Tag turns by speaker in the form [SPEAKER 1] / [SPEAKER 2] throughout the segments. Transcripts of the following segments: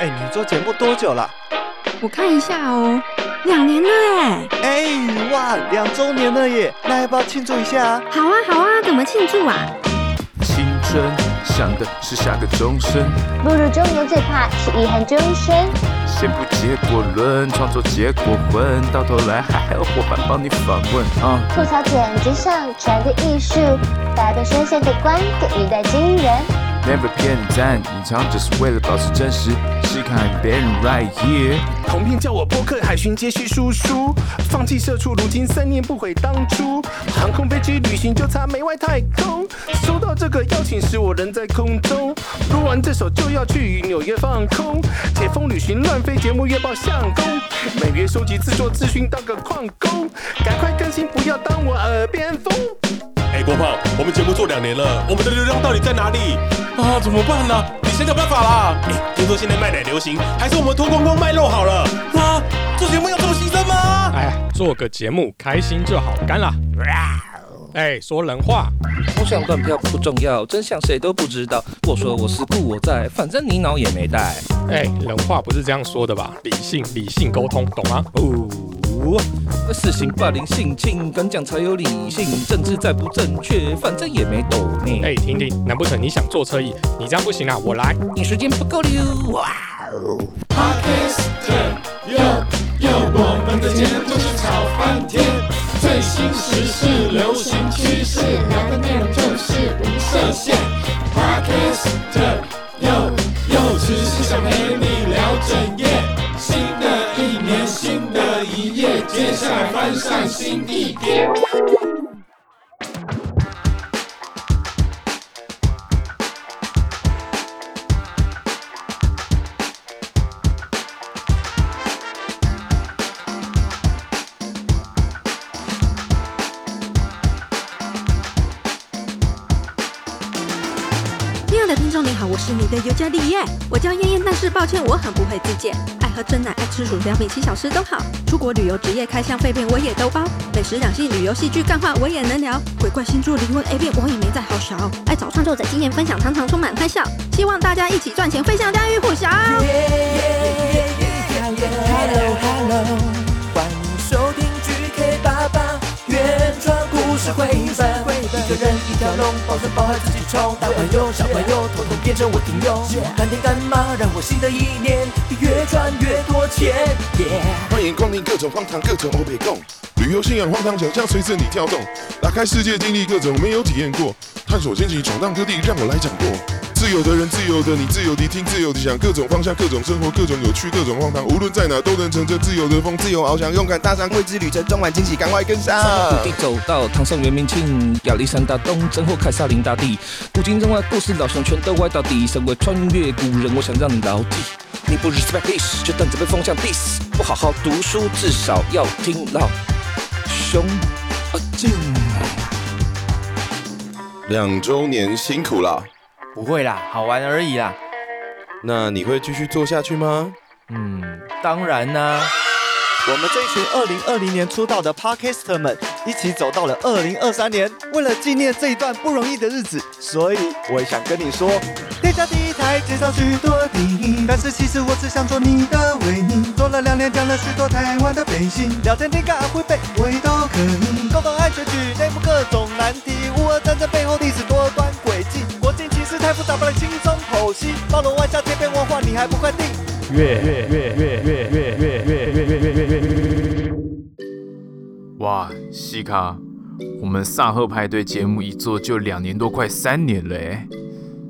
[SPEAKER 1] 哎，你做节目多久了？
[SPEAKER 2] 我看一下哦，两年了哎。
[SPEAKER 1] 哎，哇，两周年了耶！那要不要庆祝一下？
[SPEAKER 2] 好啊，好啊，怎么庆祝啊？
[SPEAKER 3] 青春想的是下个终身，
[SPEAKER 4] 步入中年最怕是遗憾终身。
[SPEAKER 3] 先不结果论，创作结果混，到头来还要伙伴帮你访问啊！
[SPEAKER 4] 吐槽简直像传的艺术，大家都深陷的观点一代惊人。
[SPEAKER 3] Never 骗赞，隐藏只是为了保持真实。试看别人 right here，
[SPEAKER 5] 同片叫我波克海巡接续叔叔，放弃社畜，如今三年不悔当初。航空飞机旅行就差没外太空，收到这个邀请时我人在空中，录完这首就要去纽约放空。解封旅行乱飞节目月报相公，每月收集制作资讯当个矿工，赶快更新不要当我耳边风。
[SPEAKER 6] 哎，郭胖，我们节目做两年了，我们的流量到底在哪里啊？怎么办呢？你想想办法啦！哎，听说现在卖奶流行，还是我们脱光光卖肉好了？啊，做节目要这么牺牲吗？
[SPEAKER 7] 哎呀，做个节目开心就好，干了。哎，说人话，
[SPEAKER 8] 风向乱飘不重要，真相谁都不知道。我说我是故我在，反正你脑也没带。
[SPEAKER 7] 哎，人话不是这样说的吧？理性理性沟通，懂吗？哦。
[SPEAKER 8] 死刑霸凌性侵，敢讲才有理性。政治再不正确，反正也没抖你。
[SPEAKER 7] 哎，婷婷，难不成你想坐车椅？你这样不行啊，我来。
[SPEAKER 8] 你时间不够了。哇
[SPEAKER 9] 哦。Podcast 又又我们的节目就是吵翻天，最新时事流行趋势，聊的内容就是无设限。Podcast 又又只是想陪你聊整夜，接下来翻上新地点。
[SPEAKER 2] 亲爱的听众你好，我是你的尤加利叶，我叫燕燕，但是抱歉，我很不会自荐。喝真奶，爱吃薯条，米奇小吃都好。出国旅游，职业开箱废片我也都包。美食、两性、旅游、戏剧、干话我也能聊。鬼怪、星座、灵魂、A 片我也没在好少。爱找创作者经验分享，常常充满欢笑。希望大家一起赚钱，飞向家喻户晓。
[SPEAKER 10] Hello Hello，欢迎收听 GK 爸爸原创故事绘本。一个人一条龙，保存包含自己冲。大朋友小朋友，统统变成我听友。干爹干妈，让我新的一年越赚越多钱。
[SPEAKER 11] 欢迎光临各种荒唐，各种欧北共。旅游信仰荒唐，想象随着你跳动。打开世界，经历各种没有体验过。探索惊奇，闯荡各地，让我来掌舵。自由的人，自由的你，自由地听，自由地想，各种方向，各种生活，各种有趣，各种荒唐，无论在哪都能乘着自由的风，自由翱翔，勇敢踏上未知旅程，充满惊喜，赶快跟上。
[SPEAKER 8] 从土地走到唐宋元明清，亚历山大东征或凯撒林大帝，古今中外故事老熊全都歪到底。身为穿越古人，我想让你牢记，你不 respect this，就等着被风向 diss。不好好读书，至少要听老兄啊敬。
[SPEAKER 11] 两周年辛苦了。
[SPEAKER 1] 不会啦，好玩而已啦。
[SPEAKER 11] 那你会继续做下去吗？
[SPEAKER 1] 嗯，当然啦。我们这一群二零二零年出道的 Podcaster 们，一起走到了二零二三年。为了纪念这一段不容易的日子，所以我也想跟你说，天下第一台介绍许多电影，但是其实我只想做你的维尼。做了两年，讲了许多台湾的背景，聊天听感会被我也都可以。共同爱选举，内部各种难题，乌俄战争背后历史包罗万象，千变万化，你还不快订阅？月月月月月月月月月月月月月。
[SPEAKER 3] 哇，西卡，我们萨赫派对节目一做就两年多，快三年了哎。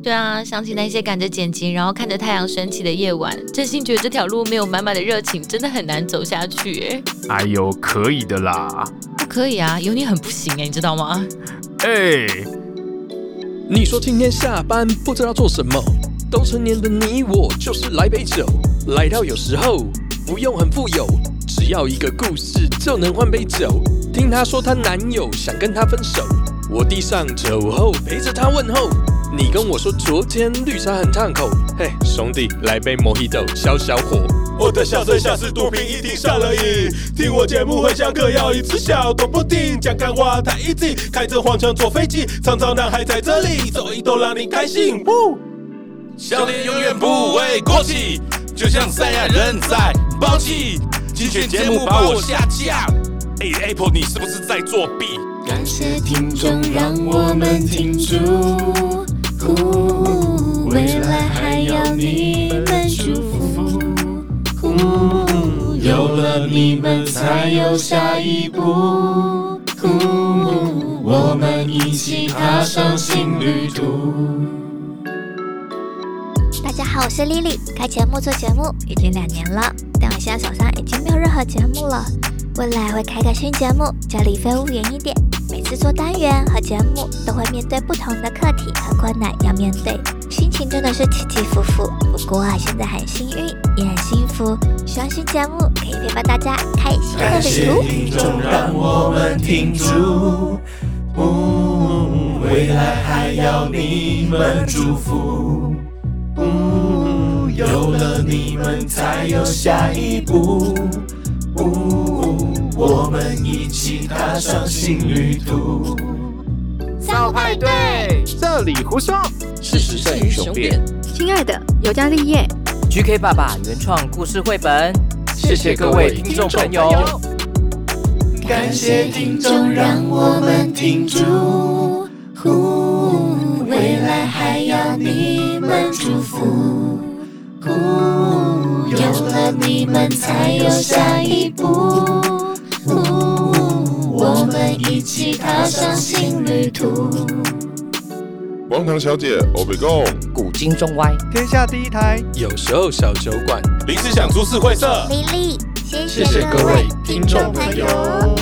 [SPEAKER 12] 对啊，想起那些赶着剪辑，然后看着太阳升起的夜晚，真心觉得这条路没有满满的热情，真的很难走下去哎。
[SPEAKER 3] 哎呦，可以的啦。
[SPEAKER 12] 不可以啊，有你很不行哎，你知道吗？
[SPEAKER 3] 哎。
[SPEAKER 13] 你说今天下班不知道做什么，都成年的你我就是来杯酒，来到有时候不用很富有，只要一个故事就能换杯酒。听她说她男友想跟她分手，我递上酒后陪着她问候。你跟我说昨天绿茶很烫口，嘿兄弟来杯莫希朵消消火。
[SPEAKER 6] 我的笑声像是毒品，一听上了瘾。听我节目会像嗑药一直笑，懂不停讲干话太 easy，开着黄腔坐飞机，常常男孩在这里走一走，让你开心。笑脸永远不会过气，就像赛亚人在爆气。精选节目把我下架。哎，Apple，你是不是在作弊？
[SPEAKER 14] 感谢听众，让我们停住。未来还要你们祝福。有了你们，才有下一步。我们一起踏上新旅途。
[SPEAKER 15] 大家好，我是丽丽。开节目做节目已经两年了，但我现在手上已经没有任何节目了。未来会开个新节目，叫李飞屋言一点。每次做单元和节目，都会面对不同的课题和困难要面对，心情真的是起起伏伏。不过啊，现在很幸运，也很幸福。希望新节目可以陪伴大家开心的旅途。
[SPEAKER 16] 感谢听众，让我们停住。嗯，未来还要你们祝福。呜，有了你们才有下一步。呜，我们一起踏上新旅途。
[SPEAKER 9] 少派对，这里胡说，
[SPEAKER 16] 事实胜于雄辩。
[SPEAKER 2] 亲爱的，尤加利叶
[SPEAKER 17] ，GK 爸爸原创故事绘本，谢谢各位听众朋友。
[SPEAKER 16] 感谢听众，让我们停住。你们才有下一步。我们一起踏上新旅途。
[SPEAKER 11] 王唐小姐，我被告，
[SPEAKER 17] 古今中外，
[SPEAKER 1] 天下第一台，
[SPEAKER 13] 有时候小酒馆，
[SPEAKER 6] 临时想株式会社，
[SPEAKER 13] 谢谢各位听众朋友。